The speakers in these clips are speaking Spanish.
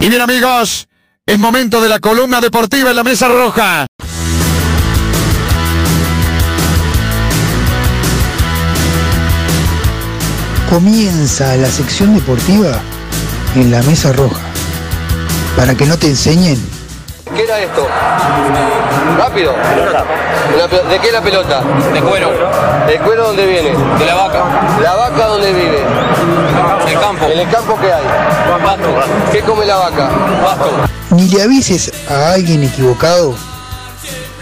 Y bien amigos, es momento de la columna deportiva en la mesa roja. Comienza la sección deportiva en la mesa roja. Para que no te enseñen. ¿Qué era esto? Rápido. ¿De qué es la pelota? De cuero, ¿El cuero dónde viene? de la vaca, ¿La vaca dónde vive? Campo, ¿En el campo qué hay? pasto, ¿Qué come la vaca? pasto. Ni le avises a alguien equivocado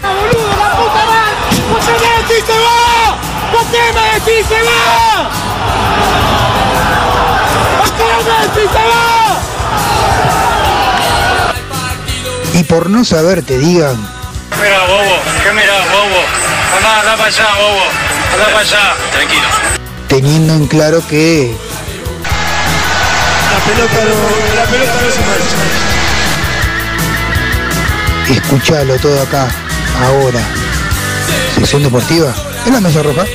boludo, la puta madre! ¿Por qué Messi se va? ¿Por qué Messi se va? ¿Por qué Messi se va? y por no saber te digan Mira, bobo, ¿qué mira, bobo? Andá, anda para allá, bobo. Anda para allá. Tranquilo. teniendo en claro que La pelota no, la pelota no se marcha. escuchalo todo acá, ahora. Sección deportiva en la mesa roja.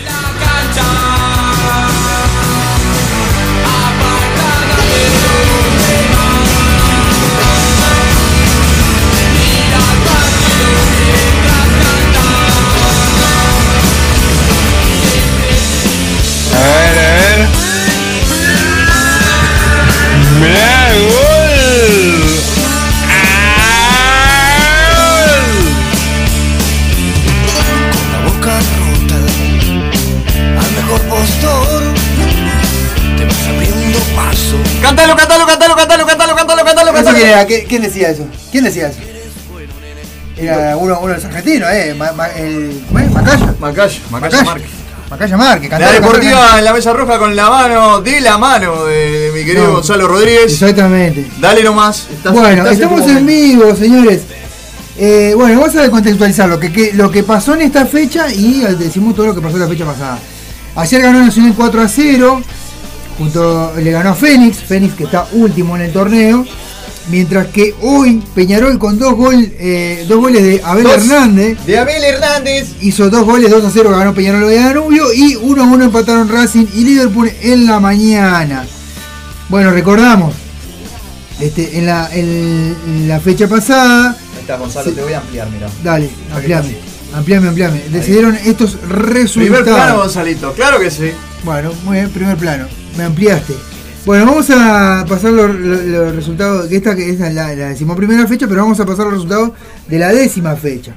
Quién era? ¿Qui- ¿Quién decía eso? ¿Quién decía eso? Era uno, uno de los argentinos, ¿eh? Ma- ma- el, ¿cómo es? Macaya. Macaya, Macaya. Márquez. Macaya Márquez. La deportiva en la mesa roja con la mano, de la mano de mi querido No. Gonzalo Rodríguez. Exactamente. Dale nomás. estás- Bueno, estás estamos en vivo, señores. Eh, bueno, vamos a contextualizar lo que, que- lo que pasó en esta fecha y decimos todo lo que pasó en la fecha pasada. Ayer ganó Nacional 4 a 0, junto, le ganó a Fénix, Fénix que está último en el torneo, mientras que hoy Peñarol con dos, gol, eh, dos goles de Abel Dos. Hernández De Abel Hernández. hizo dos goles, 2 a 0 ganó Peñarol de Danubio y 1 a 1 empataron Racing y Liverpool en la mañana. Bueno, recordamos, este, en, la, en- en la fecha pasada, Ahí está, Gonzalo, te voy a ampliar, mira. dale, ampliame, ampliame, ampliame, decidieron estos Primer resultados. plano, Gonzalito. Claro que sí. Bueno, muy bien, primer plano, me ampliaste. Bueno, vamos a pasar los, resultados, esta, que es la, la decimoprimera fecha, pero vamos a pasar los resultados de la décima fecha.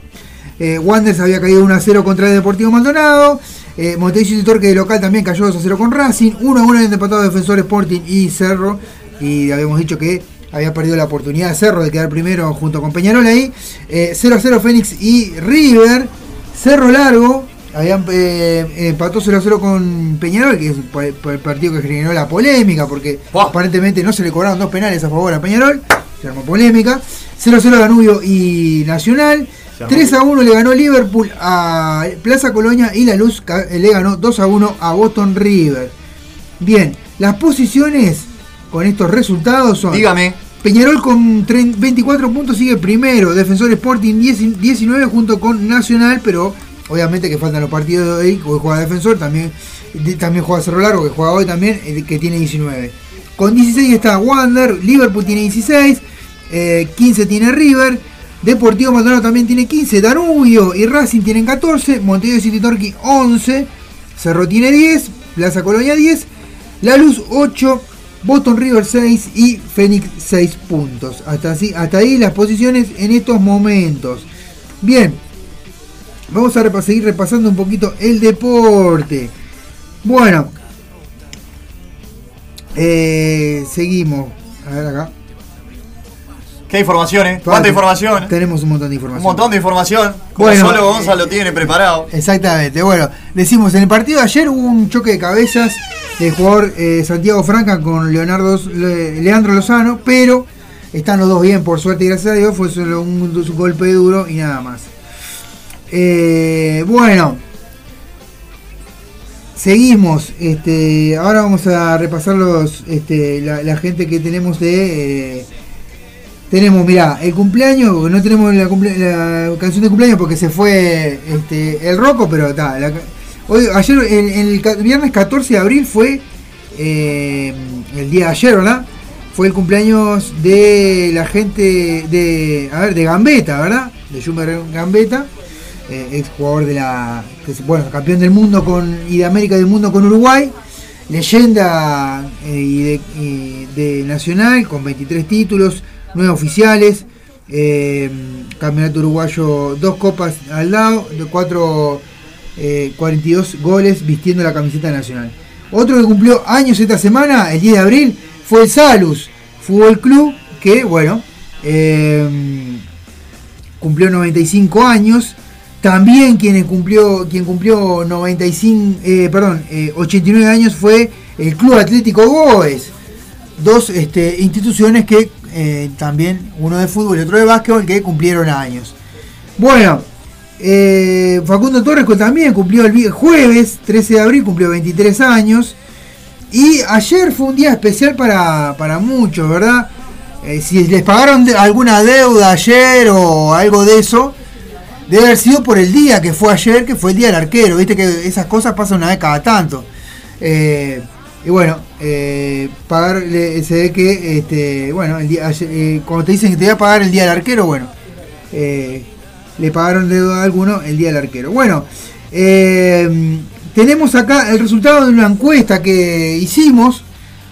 Eh, Wanderers había caído 1 a 0 contra el Deportivo Maldonado. Eh, Montevideo y Torque de local también cayó 2 a 0 con Racing. 1 a 1 en el empatado Defensor Sporting y Cerro. Y habíamos dicho que había perdido la oportunidad de Cerro de quedar primero junto con Peñarol ahí. Eh, 0 a 0 Fénix y River. Cerro Largo. Habían eh, empató 0 a 0 con Peñarol, que es el partido que generó la polémica, porque Buah. aparentemente no se le cobraron dos penales a favor a Peñarol. Se armó polémica. 0 a 0 Danubio y Nacional. Se armó. 3 a 1 le ganó Liverpool a Plaza Colonia y La Luz ca- le ganó 2 a 1 a Boston River. Bien, las posiciones con estos resultados son Dígame. Peñarol con tre- 24 puntos sigue primero, Defensor Sporting 10 19 junto con Nacional, pero obviamente que faltan los partidos de hoy, hoy juega Defensor, también, también juega Cerro Largo, que juega hoy también, eh, que tiene 19. Con 16 está Wander, Liverpool tiene 16, eh, 15 tiene River, Deportivo Maldonado también tiene 15, Danubio y Racing tienen 14, Montevideo City Torque 11, Cerro tiene 10, Plaza Colonia 10, La Luz 8, Boston River 6 y Fénix 6 puntos. Hasta, así, hasta ahí las posiciones en estos momentos. Bien, vamos a seguir repasando un poquito el deporte. Bueno, eh, seguimos. A ver acá. ¿Qué información, eh? ¿Cuánta información? Tenemos un montón de Un información. montón de información. Como Bueno, solo Gonzalo tiene preparado. Exactamente, bueno, decimos, en el partido de ayer hubo un choque de cabezas del jugador eh, Santiago Franca con Leonardo Le- Leandro Lozano, pero están los dos bien, por suerte y gracias a Dios, fue solo un, un golpe duro y nada más. Eh, bueno, seguimos, este, ahora vamos a repasar los, este, la, gente que tenemos de... eh, tenemos, mirá, el cumpleaños, no tenemos la, cumple- la canción de cumpleaños porque se fue este, el Roco, pero está. ayer, el, el viernes 14 de abril fue eh, el día de ayer, ¿verdad? fue el cumpleaños de la gente de, a ver, de Gambetta, ¿verdad? De Jumer Gambetta, eh, ex jugador de la, bueno, campeón del mundo con y de América del mundo con Uruguay, leyenda eh, y de, Nacional con 23 títulos, 9 oficiales, eh, campeonato uruguayo, dos copas al lado, de cuatro, eh, 42 goles vistiendo la camiseta nacional. Otro que cumplió años esta semana, el 10 de abril, fue el Salus Fútbol Club, que bueno, eh, cumplió 95 años. También quien cumplió, quien cumplió 95, eh, perdón, eh, 89 años fue el Club Atlético Goes. Dos este, instituciones que eh, también, uno de fútbol y otro de básquetbol, que cumplieron años. Bueno, eh, Facundo Torres también cumplió el jueves 13 de abril, cumplió 23 años. Y ayer fue un día especial para, para muchos, ¿verdad? Eh, si les pagaron alguna deuda ayer o algo de eso, debe haber sido por el día que fue ayer, que fue el día del arquero. Viste que esas cosas pasan una vez cada tanto. Eh, y bueno, eh, pagar, se ve que, este, bueno, el eh, cuando te dicen que te voy a pagar el día del arquero, bueno, eh, le pagaron deuda a alguno el día del arquero. Bueno, tenemos acá el resultado de una encuesta que hicimos,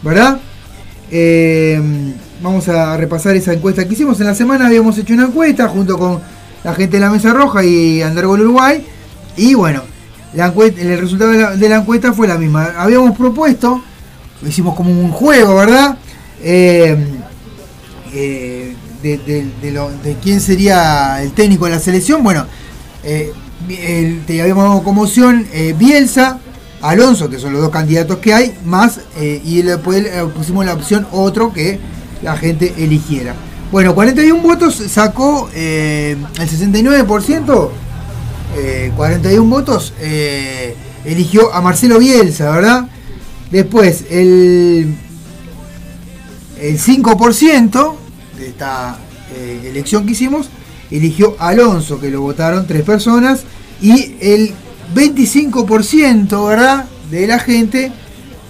¿verdad? Vamos a repasar esa encuesta que hicimos. En la semana habíamos hecho una encuesta junto con la gente de la Mesa Roja y Undergol Uruguay. Y bueno, la encue- el resultado de la, encuesta fue la misma. Habíamos propuesto, hicimos como un juego, ¿verdad? Eh, eh, de, quién sería el técnico de la selección. Bueno, eh, te habíamos dado como opción Bielsa, Alonso, que son los dos candidatos que hay, más, y después pusimos la opción otro que la gente eligiera. Bueno, 41 votos sacó eh, el 69%, eh, 41 votos eh, eligió a Marcelo Bielsa, ¿verdad? Después, el, el 5% de esta eh, elección que hicimos eligió a Alonso, que lo votaron tres personas, y el 25%, ¿verdad? De la gente,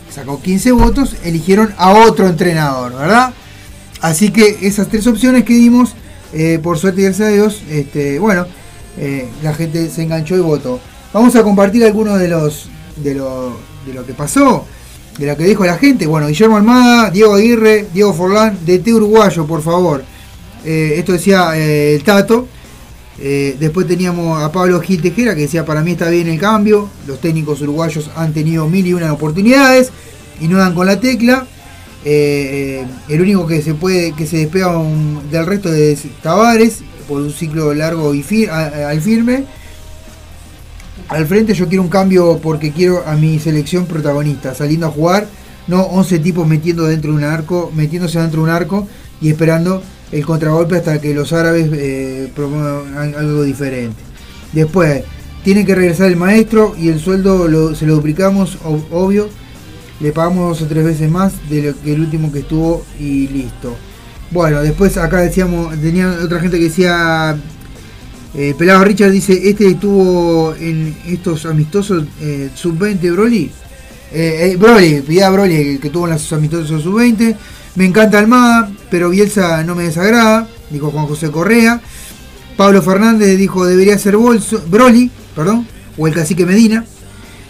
sacó 15 votos, eligieron a otro entrenador, ¿verdad? Así que esas tres opciones que dimos, eh, por suerte y gracias a Dios, este, bueno, eh, la gente se enganchó y votó. Vamos a compartir algunos de los de lo, de lo que pasó, de lo que dijo la gente. Bueno, Guillermo Almada, Diego Aguirre, Diego Forlán, DT uruguayo, por favor. Eh, esto decía el Tato. Después teníamos a Pablo Gil Tejera que decía para mí está bien el cambio. Los técnicos uruguayos han tenido mil y una oportunidades y no dan con la tecla. Eh, eh, el único que se puede que se despega del resto es Tavares por un ciclo largo y fir- al firme. Al frente yo quiero un cambio porque quiero a mi selección protagonista, saliendo a jugar, no 11 tipos metiendo dentro de un arco, metiéndose dentro de un arco y esperando el contragolpe hasta que los árabes eh, algo diferente. Después, tiene que regresar el maestro y el sueldo se lo duplicamos, ob- obvio. Le pagamos dos o tres veces más de lo que el último que estuvo y listo. Bueno, después acá decíamos, tenía otra gente que decía, eh, Pelado Richard dice, este estuvo en estos amistosos eh, sub-20 Broly. Eh, eh, Broly, pidá Broly el que tuvo en los amistosos sub-20. Me encanta Almada, pero Bielsa no me desagrada, dijo Juan José Correa. Pablo Fernández dijo debería ser Bolso, Broly, perdón, o el cacique Medina.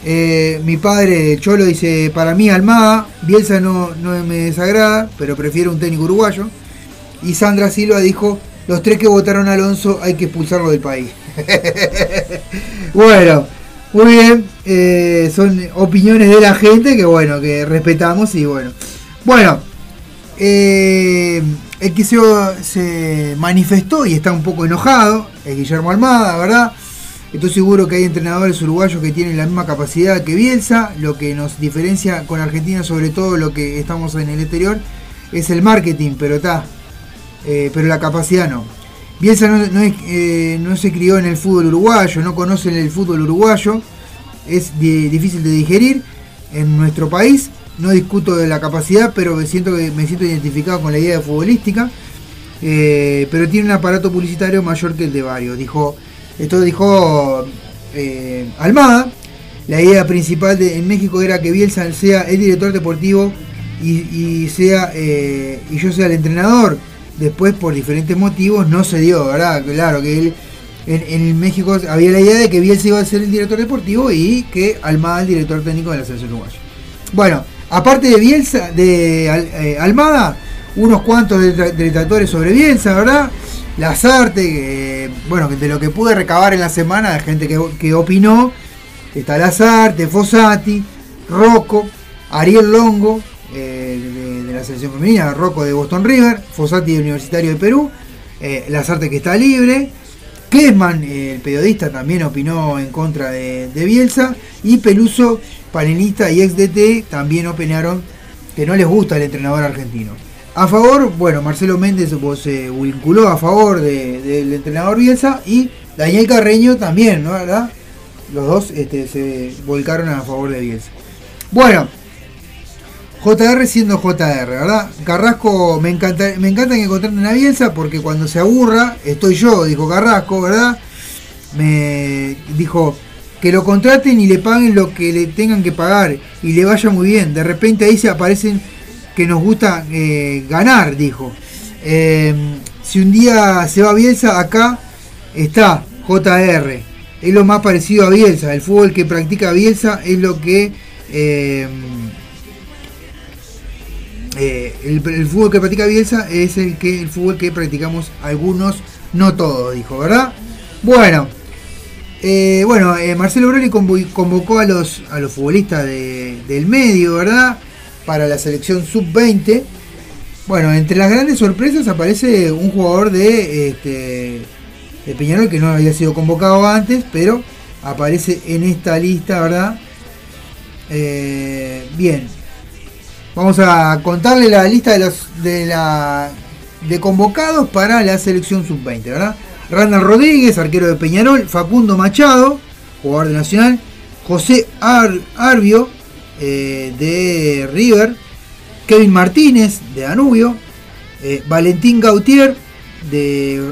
Eh, mi padre el Cholo dice, para mí Almada, Bielsa no, no me desagrada, pero prefiero un técnico uruguayo. Y Sandra Silva dijo, los tres que votaron a Alonso hay que expulsarlo del país. bueno, muy bien, eh, son opiniones de la gente que bueno, que respetamos y bueno. Bueno, eh, el que se, manifestó y está un poco enojado es Guillermo Almada, ¿verdad? Estoy seguro que hay entrenadores uruguayos que tienen la misma capacidad que Bielsa. Lo que nos diferencia con Argentina, sobre todo lo que estamos en el exterior, es el marketing, pero está. eh, pero la capacidad no. Bielsa no, eh, no se crió en el fútbol uruguayo, no conocen el fútbol uruguayo. Es di- difícil de digerir en nuestro país. No discuto de la capacidad, pero me siento, me siento identificado con la idea de futbolística. Eh, pero tiene un aparato publicitario mayor que el de varios. Dijo, esto dijo eh, Almada. La idea principal en México era que Bielsa sea el director deportivo y, sea eh, y yo sea el entrenador. Después, por diferentes motivos, no se dio, ¿verdad? Claro que en, México había la idea de que Bielsa iba a ser el director deportivo y que Almada el director técnico de la selección uruguaya. Bueno, aparte de Bielsa, de eh, Almada, unos cuantos detra- detractores sobre Bielsa, ¿verdad? Lazarte, que, bueno, de lo que pude recabar en la semana, de gente que, opinó, está Lazarte, Fossati, Rocco, Ariel Longo, eh, de, la selección femenina, Rocco de Boston River, Fossati de Universitario de Perú, eh, Lazarte que está libre, Kesman, eh, el periodista, también opinó en contra de, de Bielsa. Y Peluso, panelista y ex DT, también opinaron que no les gusta el entrenador argentino. A favor, bueno, Marcelo Méndez se vinculó a favor de- del entrenador Bielsa y Daniel Carreño también, ¿no? ¿verdad? Los dos este, se volcaron a favor de Bielsa. Bueno, JR siendo JR, ¿verdad? Carrasco, me encanta, me encanta que contraten a Bielsa porque cuando se aburra, estoy yo, dijo Carrasco, ¿verdad? Me dijo que lo contraten y le paguen lo que le tengan que pagar y le vaya muy bien. De repente ahí se aparecen que nos gusta eh, ganar, dijo. Eh, si un día se va Bielsa, acá está JR. Es lo más parecido a Bielsa. El fútbol que practica Bielsa es lo que... eh, eh, el, fútbol que practica Bielsa es el que el fútbol que practicamos algunos, no todos, dijo, ¿verdad? Bueno, eh, bueno, eh, Marcelo Broli convo- convocó a los a los futbolistas de- del medio, ¿verdad? Para la selección sub-20. Bueno, entre las grandes sorpresas aparece un jugador de este de Peñarol que no había sido convocado antes, pero aparece en esta lista, ¿verdad? Eh, bien, Vamos a contarle la lista de los de la de convocados para la selección sub-20, ¿verdad? Randall Rodríguez, arquero de Peñarol, Facundo Machado, jugador de Nacional, José Ar- Arbio eh, de River, Kevin Martínez de Danubio, eh, Valentín Gautier de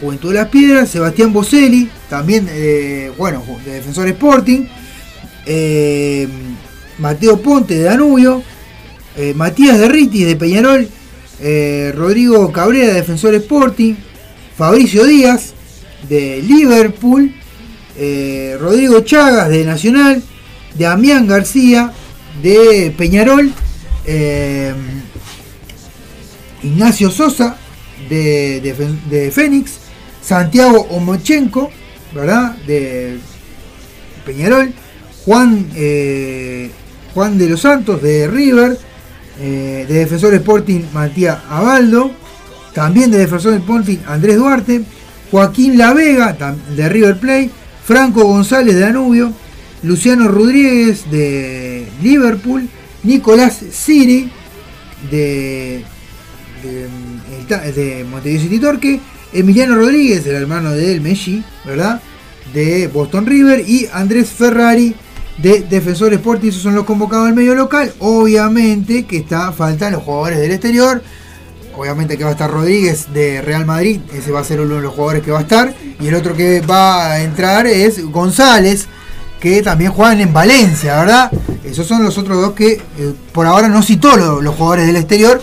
Juventud de las Piedras, Sebastián Boselli, también eh, bueno, de Defensor Sporting, eh, Mateo Ponte de Danubio, Matías de Riti de Peñarol, Rodrigo Cabrera de Defensor Sporting, Fabricio Díaz de Liverpool, Rodrigo Chagas de Nacional, Damián García de Peñarol, eh, Ignacio Sosa de, de, Fénix, Santiago Omochenko, ¿verdad? De Peñarol, Juan, eh, Juan de los Santos de River, eh, de Defensor Sporting Matías Abaldo, también de Defensor Sporting Andrés Duarte, Joaquín La Vega de River Plate, Franco González de Danubio, Luciano Rodríguez de Liverpool, Nicolás Siri de, de, el de Montevideo City Torque, Emiliano Rodríguez, el hermano del Messi, ¿verdad? De Boston River y Andrés Ferrari de Defensor Sporting, esos son los convocados del medio local. Obviamente que está, faltan los jugadores del exterior. Obviamente que va a estar Rodríguez de Real Madrid, ese va a ser uno de los jugadores que va a estar. Y el otro que va a entrar es González, que también juegan en Valencia, ¿verdad? Esos son los otros dos que eh, por ahora no citó lo- los jugadores del exterior,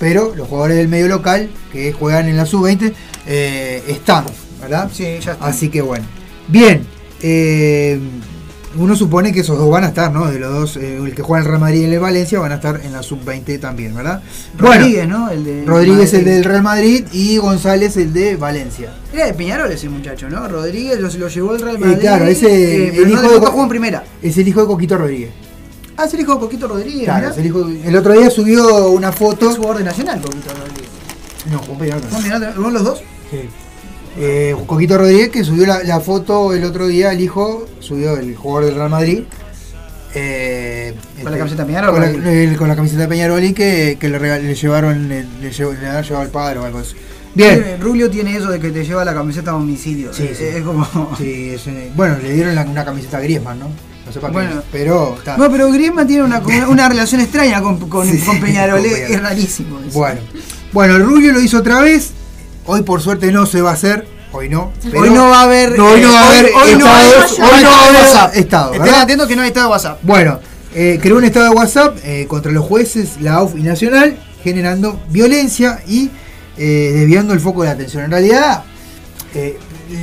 pero los jugadores del medio local que juegan en la sub-20 eh, están, ¿verdad? Sí, ya está. Así que bueno. Bien, eh, uno supone que esos dos van a estar, ¿no? De los dos, eh, el que juega en el Real Madrid y el de Valencia van a estar en la sub-20 también, ¿verdad? Rodríguez, ¿no? El de Rodríguez el Madrid. del Real Madrid y González el de Valencia. Era de Peñarol ese muchacho, ¿no? Rodríguez lo, lo llevó el Real Eh, Madrid. claro, ese eh, pero el no hijo de jugó en primera. Es el hijo de Coquito Rodríguez. Ah, es el hijo de Coquito Rodríguez, Claro, es el, hijo de- el otro día subió una foto. Es jugador de Nacional, Coquito Rodríguez. No, jugó en Peñarol. ¿No, mirá, ¿Vos los dos? Sí. Eh, Coquito Rodríguez que subió la, la foto el otro día, el hijo, subió el jugador del Real Madrid. eh, ¿Con la este, camiseta de Peñarol? Con la, el- con la camiseta de Peñarol y que, que le, regal- le llevaron, le, le llevó- le habían llevado al padre o algo así. Bien. Eh, Rubio tiene eso de que te lleva la camiseta a domicilio. Sí, Eh, sí. Es como. Sí, es, bueno, le dieron la- una camiseta a Griezmann, ¿no? No sé para qué, Bueno. pero está. No, pero Griezmann tiene una, una, relación extraña con, con, Sí, con Peñarol. con es- rarísimo. eso. Bueno, bueno, el Rubio lo hizo otra vez. Hoy por suerte no se va a hacer. Hoy no. pero- hoy no va a haber. No, hoy no eh, va a haber hoy no va a haber- hoy no va a haber estado, Estén atentos que no hay estado de WhatsApp. Bueno, eh, creó un estado de WhatsApp eh, contra los jueces, la AUF y Nacional, generando violencia y eh, desviando el foco de atención. En realidad, eh,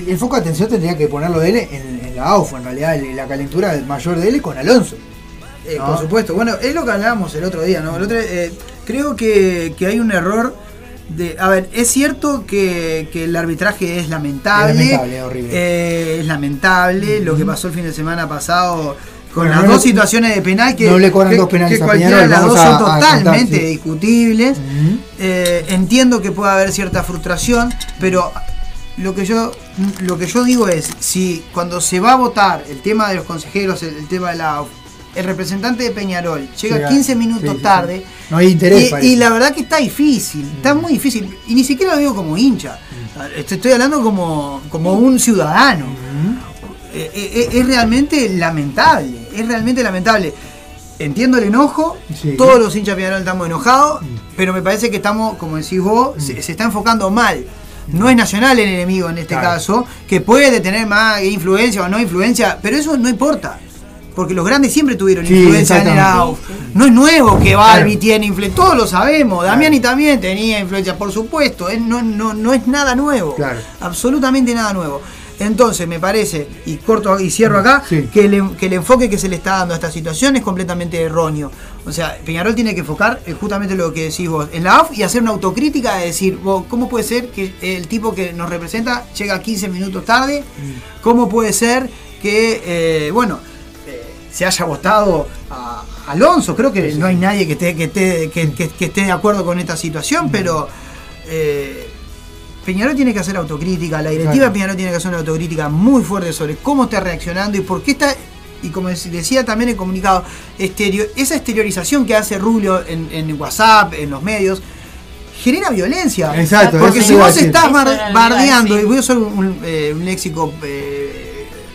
el- foco de atención tendría que ponerlo de él en, en la AUF, en realidad la calentura mayor de él con Alonso. Eh, No. Por supuesto. Bueno, es lo que hablábamos el otro día, ¿no? El otro, eh, creo que, que hay un error de. A ver, es cierto que, que el arbitraje es lamentable. Es lamentable, horrible. eh, es lamentable lo que pasó el fin de semana pasado. Con las no dos le- situaciones de penal que, no le que- dos penales que cualquiera de las dos son a- a totalmente contar, sí. discutibles. Eh, entiendo que pueda haber cierta frustración, pero lo que yo lo que yo digo es si cuando se va a votar el tema de los consejeros, el, el tema de la el representante de Peñarol llega Llega- 15 minutos sí, sí, tarde sí. No hay interés, y. Mm. la verdad que está difícil, está muy difícil y ni siquiera lo digo como hincha. Te Estoy hablando como, como un ciudadano. Eh, eh, es realmente lamentable, es realmente lamentable. Entiendo el enojo, Sí. todos los hinchas de Peñarol estamos enojados, pero me parece que estamos, como decís vos, se, se está enfocando mal. No es Nacional el enemigo en este Claro. caso, que puede tener más influencia o no influencia, pero eso no importa. Porque los grandes siempre tuvieron Sí, influencia en el. AUF. No es nuevo que Balbi Claro. tiene influencia, todos lo sabemos. Damiani también tenía influencia, por supuesto. es- no, no, no es nada nuevo. Claro. Absolutamente nada nuevo. Entonces, me parece, y corto y cierro acá, Sí. que, el, que el enfoque que se le está dando a esta situación es completamente erróneo. O sea, Peñarol tiene que enfocar eh, justamente lo que decís vos en la AF y hacer una autocrítica de decir, vos, ¿cómo puede ser que el tipo que nos representa llega 15 minutos tarde? Mm. ¿Cómo puede ser que, eh, bueno, se haya votado a Alonso? Creo que no hay nadie que esté, que esté, que, que- que esté de acuerdo con esta situación, pero... eh, Peñarol tiene que hacer autocrítica, la directiva Claro. de Peñarol tiene que hacer una autocrítica muy fuerte sobre cómo está reaccionando y por qué está, y como dec- decía también el comunicado, exterior, esa exteriorización que hace Rubio en, en WhatsApp, en los medios, genera violencia. Exacto, Porque si vos estás bardeando, y voy a usar un, un, eh, un léxico eh,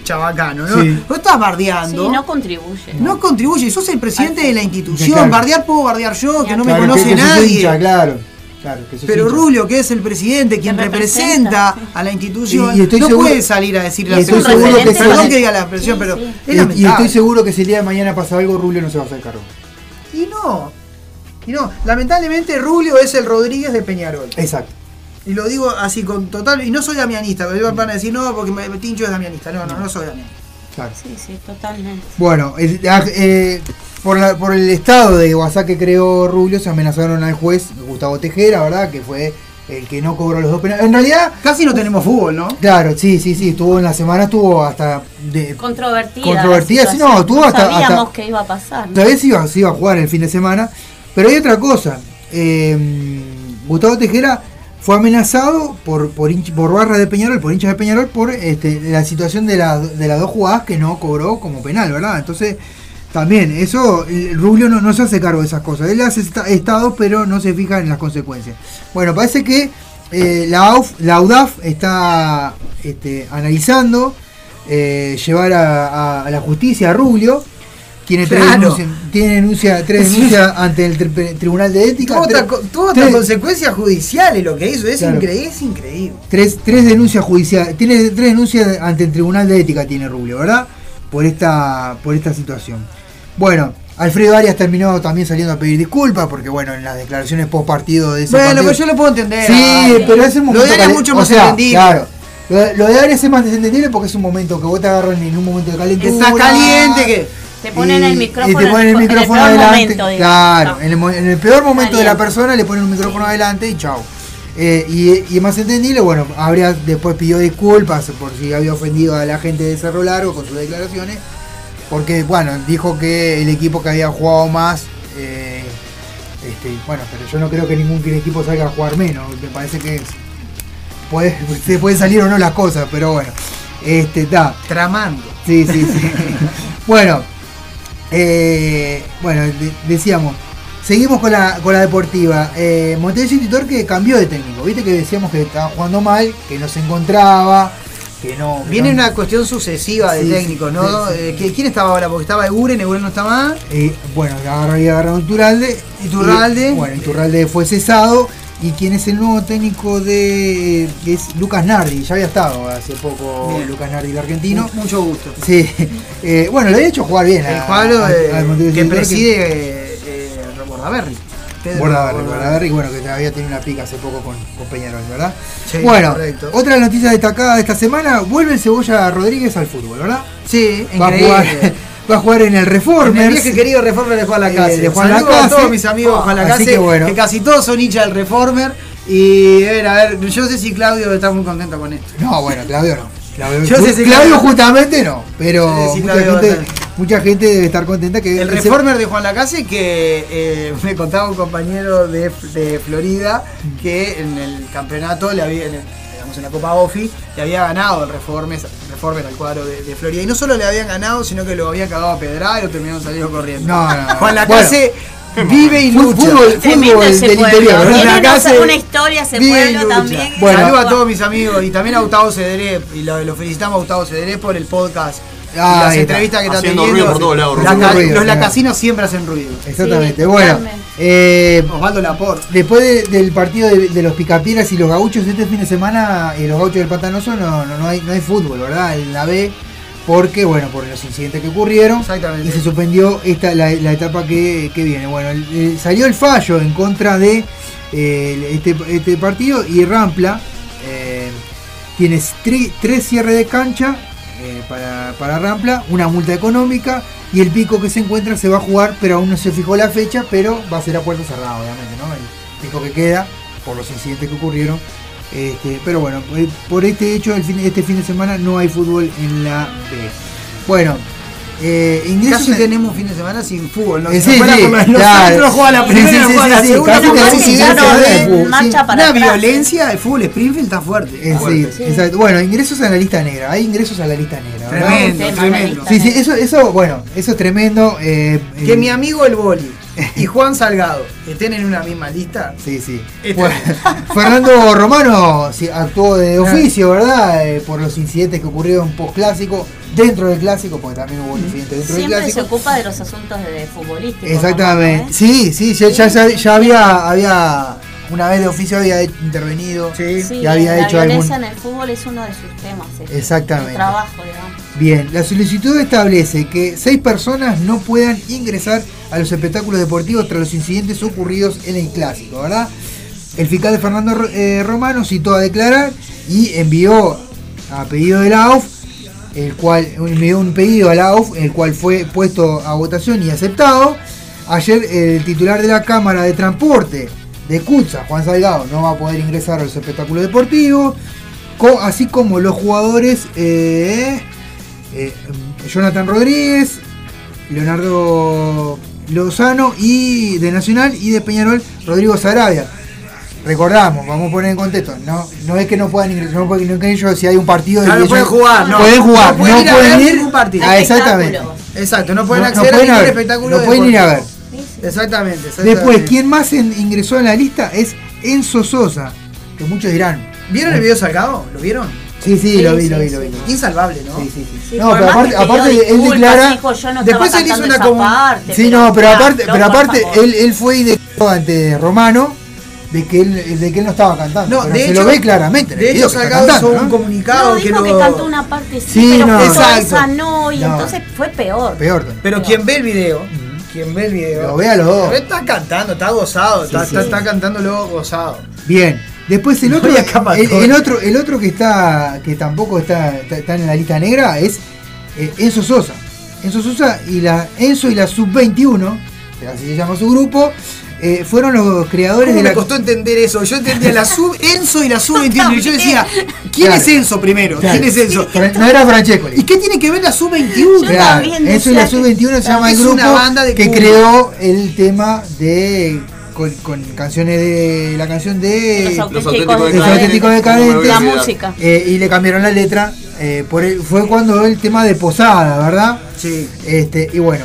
chabacano, ¿no? Sí. Vos estás bardeando. Sí, no contribuye. no contribuye, sos el presidente Al de la institución. Claro. Bardear puedo bardear yo, que no me conoce que- que sos nadie. hincha, claro, claro, que Pero hincha. Rubio, que es el presidente, quien representa, representa. a la institución, Y- y estoy no seguro- puede salir a decir la expresión. seguro que Perdón que diga la expresión, Sí, pero sí. es Y- y, estoy seguro que si el día de mañana pasa algo, Rubio no se va a hacer cargo. Y no, y no. Lamentablemente Rubio es el Rodríguez de Peñarol. Exacto. Y lo digo así con total. Y no soy damianista, porque van a decir no, porque me, me tincho es damianista. No, no, no soy damianista. Claro. Sí, sí, totalmente. Bueno, eh, ah, eh, por, la- por el estado de WhatsApp que creó Rubio, se amenazaron al juez Gustavo Tejera, ¿verdad? Que fue el que no cobró los dos penales. En realidad, Casi no tenemos fútbol, ¿no? claro, sí, sí, sí, estuvo en la semana, estuvo hasta. De, Controvertida. Controvertida, sí, no, tuvo hasta- Sabíamos hasta- que iba a pasar. ¿no? Todavía se iba, se iba a jugar el fin de semana. Pero hay otra cosa. eh, Gustavo Tejera fue amenazado por, por, por barras de Peñarol, por hinchas de Peñarol, por este, la situación de, la- de las dos jugadas que no cobró como penal, ¿verdad? Entonces, también, eso, Rubio no, se hace cargo de esas cosas. Él hace esta- estado, pero no se fija en las consecuencias. Bueno, parece que eh, la, UDAF está este, analizando eh, llevar a la justicia a Rubio. Tiene tres, Claro. denuncias, tiene denuncia, tres denuncias ante el tri- Tribunal de Ética. Tuvo tres- consecuencias judiciales lo que hizo. Es, Claro. increíble, es increíble. tres, tres denuncias judiciales, tiene tres denuncias ante el Tribunal de Ética tiene Rubio, ¿verdad? Por esta, por esta situación. Bueno, Alfredo Arias terminó también saliendo a pedir disculpas porque bueno, en las declaraciones post partido de ese Bueno, partido- pues yo lo puedo entender. Sí, pero es un Lo de Arias es mucho o más sea, entendible. Claro. Lo de, lo de Arias es más desentendible porque es un momento que vos te agarran en un momento de calentura. Está caliente que. Te ponen el micrófono, y te ponen el en el peor adelante. momento, claro, No. en el, mo- en el peor momento de la persona le ponen un micrófono adelante y chao. Eh, y, y más entendible, bueno, habría después pidió disculpas por si había ofendido a la gente de Cerro Largo con sus declaraciones, porque bueno, dijo que el equipo que había jugado más, eh, este, bueno, pero yo no creo que ningún equipo salga a jugar menos, me parece que es- puede, se pueden salir o no las cosas, pero bueno, este está. Tramando. Sí, sí, sí. bueno, eh, bueno, de- decíamos, seguimos con la, con la deportiva. Eh, Montevideo Torque cambió de técnico, viste que decíamos que estaba jugando mal, que no se encontraba, que no. que Viene no- una cuestión sucesiva de Sí, técnicos, ¿no? sí, sí. Eh, ¿qui- ¿Quién estaba ahora? Porque estaba Eguren, Eguren no está más. Eh, bueno, agarró, había agarrado Iturralde. Iturralde. Y, bueno, Iturralde fue cesado y quien es el nuevo técnico de es Lucas Nardi, ya había estado hace poco Bien. Lucas Nardi, el argentino. Mu- Mucho gusto. Sí, eh, bueno, le había hecho jugar bien. El a- a- al Montevideo que preside eh, eh, Bordaberry. Bordaberry, bueno, que había tenido una pica hace poco con, con Peñarol, ¿verdad? Sí, bueno, correcto. otra noticia destacada de esta semana, vuelve el Cebolla Rodríguez al fútbol, ¿verdad? Sí, Va a increíble. jugar, va a jugar en el En Reformers. el viejo y querido Reformer de Juan Eh, Lacase. de Juan Saludos Lacase. a todos mis amigos de Juan Así Lacase, que bueno. casi todos son hinchas del Reformer. Y a ver, a ver, yo sé si Claudio está muy contento con esto. No, bueno, Claudio no. Claudio, Yo sé si Claudio Claudio- justamente no, pero mucha, gente, bastante. mucha gente debe estar contenta que El Reformer de Juan Lacase que eh, me contaba un compañero de, de Florida que en el campeonato le había, en, el- digamos en la Copa OFI, le había ganado el Reformer, Reformer al cuadro de, de Florida. Y no solo le habían ganado, sino que lo habían cagado a pedrar y lo terminaron saliendo corriendo. No, no, no. Juan Lacase vive y lucha. fútbol- fútbol ese del pueblo. interior, ¿verdad? Tiene una, Lacase una historia ese pueblo también. Bueno. Saludos a todos mis amigos y también a Gustavo Cederé y lo, lo felicitamos a Gustavo Cederé por el podcast Ah, las entrevistas que está Haciendo teniendo. ruido por todos lados, La ruido, los claro. lacasinos siempre hacen ruido. Exactamente. Sí, bueno, eh, Osvaldo Laporte. después de- del partido de, de los Picapiedras y los Gauchos este fin de semana, eh, los Gauchos del Pantanoso no, no, no hay, no hay fútbol, ¿verdad? En la B, porque, bueno, por los incidentes que ocurrieron. Exactamente. Y se suspendió esta, la, la etapa que, que viene. Bueno, el- el- salió el fallo en contra de eh, este, este partido y Rampla eh, tiene tres cierres de cancha eh, para, Rampla, una multa económica y el pico que se encuentra se va a jugar, pero aún no se fijó la fecha, pero va a ser a puerta cerrada, obviamente, ¿no? El pico que queda por los incidentes que ocurrieron. Este, pero bueno, eh, por este hecho, fin- este fin de semana no hay fútbol en la B. Bueno, eh, ingresos Casi en- tenemos un fin de semana sin fútbol. ¿no? Eh, Si sí, fuera sí, los claro. juegan la primera, atrás. violencia, el fútbol Springfield está fuerte. Eh, sí, Sí. exacto. Bueno, ingresos a la lista negra. Hay ingresos a la lista negra. ¿verdad? Tremendo, tremendo. Sí, sí, eso, eso, bueno, eso es tremendo. eh, Que eh, mi amigo el Boli y Juan Salgado estén en una misma lista. Sí, sí. Bueno, Fernando Romano sí, actuó de oficio, ¿verdad? Eh, por los incidentes que ocurrieron post clásico, dentro del clásico, porque también hubo incidentes dentro del Siempre se clásico. ocupa de los asuntos de futbolísticos. Exactamente. Romano, ¿eh? Sí, sí, ya, ya, ya- ya había, había, una vez de oficio había intervenido. Sí. Sí, Ya había la hecho violencia algún- en el fútbol es uno de sus temas. ese, Exactamente. El trabajo, digamos. Bien, la solicitud establece que seis personas no puedan ingresar a los espectáculos deportivos tras los incidentes ocurridos en el clásico, ¿verdad? El fiscal de Fernando eh, Romano citó a declarar y envió a pedido de la AUF, el cual envió un pedido a la AUF, el cual fue puesto a votación y aceptado. Ayer el titular de la Cámara de Transporte de Cutsa, Juan Salgado, no va a poder ingresar a los espectáculos deportivos, así como los jugadores eh, eh, Jonathan Rodríguez, Leonardo Lozano y de Nacional y de Peñarol Rodrigo Sarabia. Recordamos, vamos a poner en contexto, no, no es que no puedan ingresar, no, porque no que ellos si hay un partido Claro, y no pueden jugar, no. pueden jugar, No pueden ir a ver ningún partido. Ah, exactamente. Exacto, no pueden No- no acceder pueden a ningún ver, espectáculo no pueden ir a ver. Exactamente, exactamente. Después, ¿quién más en- ingresó en la lista? Es Enzo Sosa, que muchos dirán. ¿Vieron el video Salgado? ¿Lo vieron? Sí, sí, Sí, lo vi, sí, lo vi, sí. lo vi. Insalvable, ¿no? Sí, sí, sí. Sí, No, pero aparte, que aparte él declara. dijo, yo no Después él hizo una comu- parte, Sí, no, pero ya, aparte, pero aparte él, él fue y declaró ante Romano de que él, de que él no estaba cantando. No, pero de se hecho, lo ve claramente. De hecho, que Salgado hizo un ¿no? comunicado No, que dijo lo... que cantó una parte sí, Sí, pero no. que Exacto. esa no, y No. entonces fue peor. Peor. Pero quien ve el video, quien ve el video... Lo ve a los dos. Está cantando, está gozado, está, sí. está, está cantándolo gozado. Bien. Después el otro, el, otro, el otro que está, que tampoco está, está, está en la lista negra es eh, Enzo Sosa. Enzo Sosa y la Enzo y la Sub 21, que así se llama su grupo, eh, fueron los creadores ¿Cómo de me la. costó entender eso? Yo entendía la sub Enzo y la sub 21 y yo decía, ¿quién Claro. es Enzo primero? Claro. ¿Quién es Enzo? No era Francesco. ¿Y qué tiene que ver la sub 21? Yo Claro, Enzo y la Sub 21 se llama el grupo una banda de que creó el tema de con, con canciones de la canción de Los Los auténticos auténticos Los auténticos decadentes. La música. Eh, y le cambiaron la letra. eh, por el- fue cuando el tema de Posada, ¿verdad? Sí. Este, y bueno.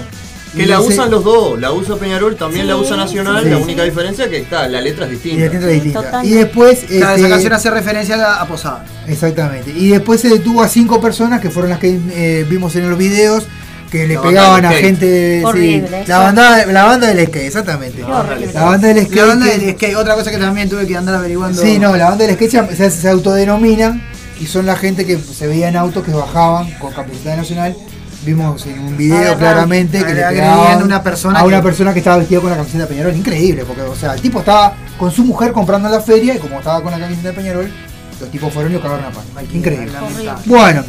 Que y la usan los dos, la usa Peñarol, también la usa Nacional, sí. la única diferencia es que está, la letra es Y distinta. Y después. Claro, este, esa canción hace referencia a, la- a Posada. Exactamente. Y después se detuvo a cinco personas que fueron las que eh, vimos en los videos que le La pegaban a gente de- sí, Horrible, la banda la banda del skate exactamente. Horrible. la banda del skate La banda del skate, otra cosa que también tuve que andar averiguando. sí no la banda del skate se, se- se autodenominan y son la gente que se veía en autos que bajaban con camiseta nacional. Vimos en un video claramente que le pegaban a una persona a una que- persona que estaba vestida con la camiseta de Peñarol. Increíble porque o sea el tipo estaba con su mujer comprando en la feria y como estaba con la camiseta de Peñarol los tipos fueron y lo cagaron a palo. Increíble. Horrible. bueno,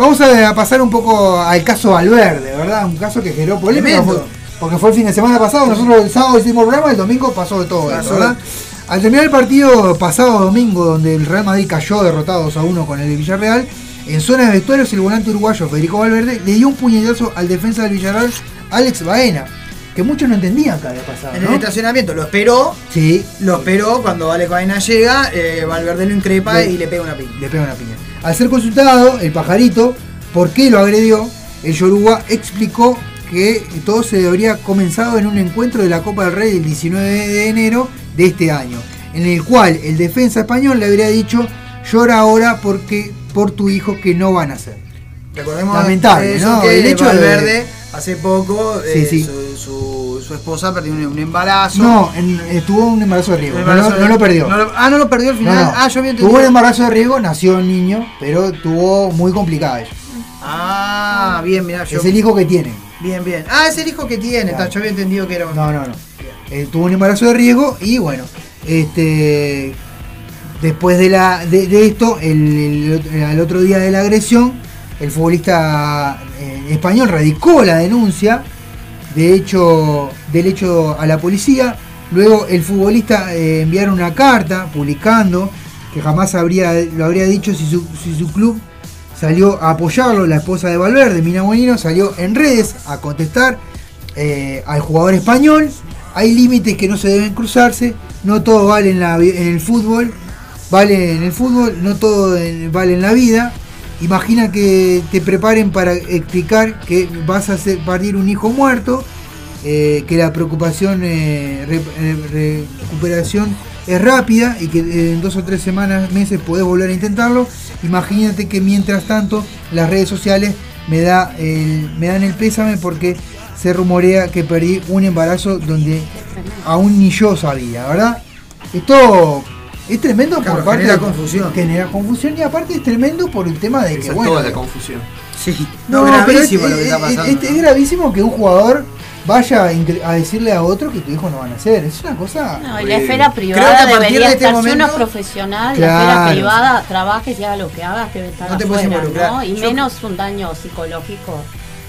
vamos a, pasar un poco al caso Valverde, ¿verdad? Un caso que generó polémica porque fue el fin de semana pasado. Nosotros el sábado hicimos programa, el domingo pasó de todo Pasó eso, ¿verdad? Al terminar el partido pasado domingo, donde el Real Madrid cayó derrotado 2 a 1 con el de Villarreal, en zona de vestuarios el volante uruguayo Federico Valverde le dio un puñetazo al defensa del Villarreal, Alex Baena, que muchos no entendían que había pasado. En el ¿no? estacionamiento lo esperó, Sí, lo esperó cuando Alex Baena llega, eh, Valverde lo increpa Le- y le pega una piña. le pega una piña. Al ser consultado, el pajarito, por qué lo agredió, el Yoruba explicó que todo se habría comenzado en un encuentro de la Copa del Rey del 19 de enero de este año, en el cual el defensa español le habría dicho, llora ahora porque por tu hijo que no van a hacer. Recordemos Lamentable, eso, ¿no? que El hecho de- Valverde hace poco Sí, eh, sí. Su, su- su esposa perdió un, un embarazo. No, en- eh, tuvo un embarazo de riego, Un no, lo- de- no lo perdió. no lo- ah, no lo perdió al final. no. Ah, yo había entendido. Tuvo un embarazo de riego, nació el niño, pero tuvo muy complicada ella. Ah, bien, mirá, yo. Es el hijo que tiene. Bien, bien. Ah, es el hijo que tiene. Claro. está, yo había entendido que era un. No, no, no. Eh, tuvo un embarazo de riego y bueno, este después de la de, de esto, el, el otro día de la agresión, el futbolista eh, español radicó la denuncia de hecho del hecho a la policía. Luego el futbolista eh, enviaron una carta publicando que jamás habría, lo habría dicho si su, club salió a apoyarlo. La esposa de Valverde, Mina Bonino, salió en redes a contestar eh, al jugador español. Hay límites que no se deben cruzarse. No todo vale en, el fútbol. Vale en el fútbol, no todo vale en la vida. Imagina que te preparen para explicar que vas a partir un hijo muerto, eh, que la preocupación, eh, re- re- recuperación es rápida y que eh, en dos o tres semanas, meses podés volver a intentarlo. Imagínate que mientras tanto las redes sociales me, da el- me dan el pésame porque se rumorea que perdí un embarazo donde aún ni yo sabía, ¿verdad? Esto es tremendo Claro, por parte genera de- confusión. Genera confusión y aparte es tremendo por el tema de que Esa es bueno, toda la confusión. Sí. no, No, pero gravísimo es, lo que está es- pasando. es- es gravísimo que un jugador vaya a, decirle a otro que tu hijo no van a hacer. Es una cosa. No, y la esfera Creo que privada debería de este estar, si uno es momento- profesional, Claro. la esfera privada, trabajes y haga lo que hagas, debe estar No te puedes afuera, involucrar. ¿no? Y Yo- menos un daño psicológico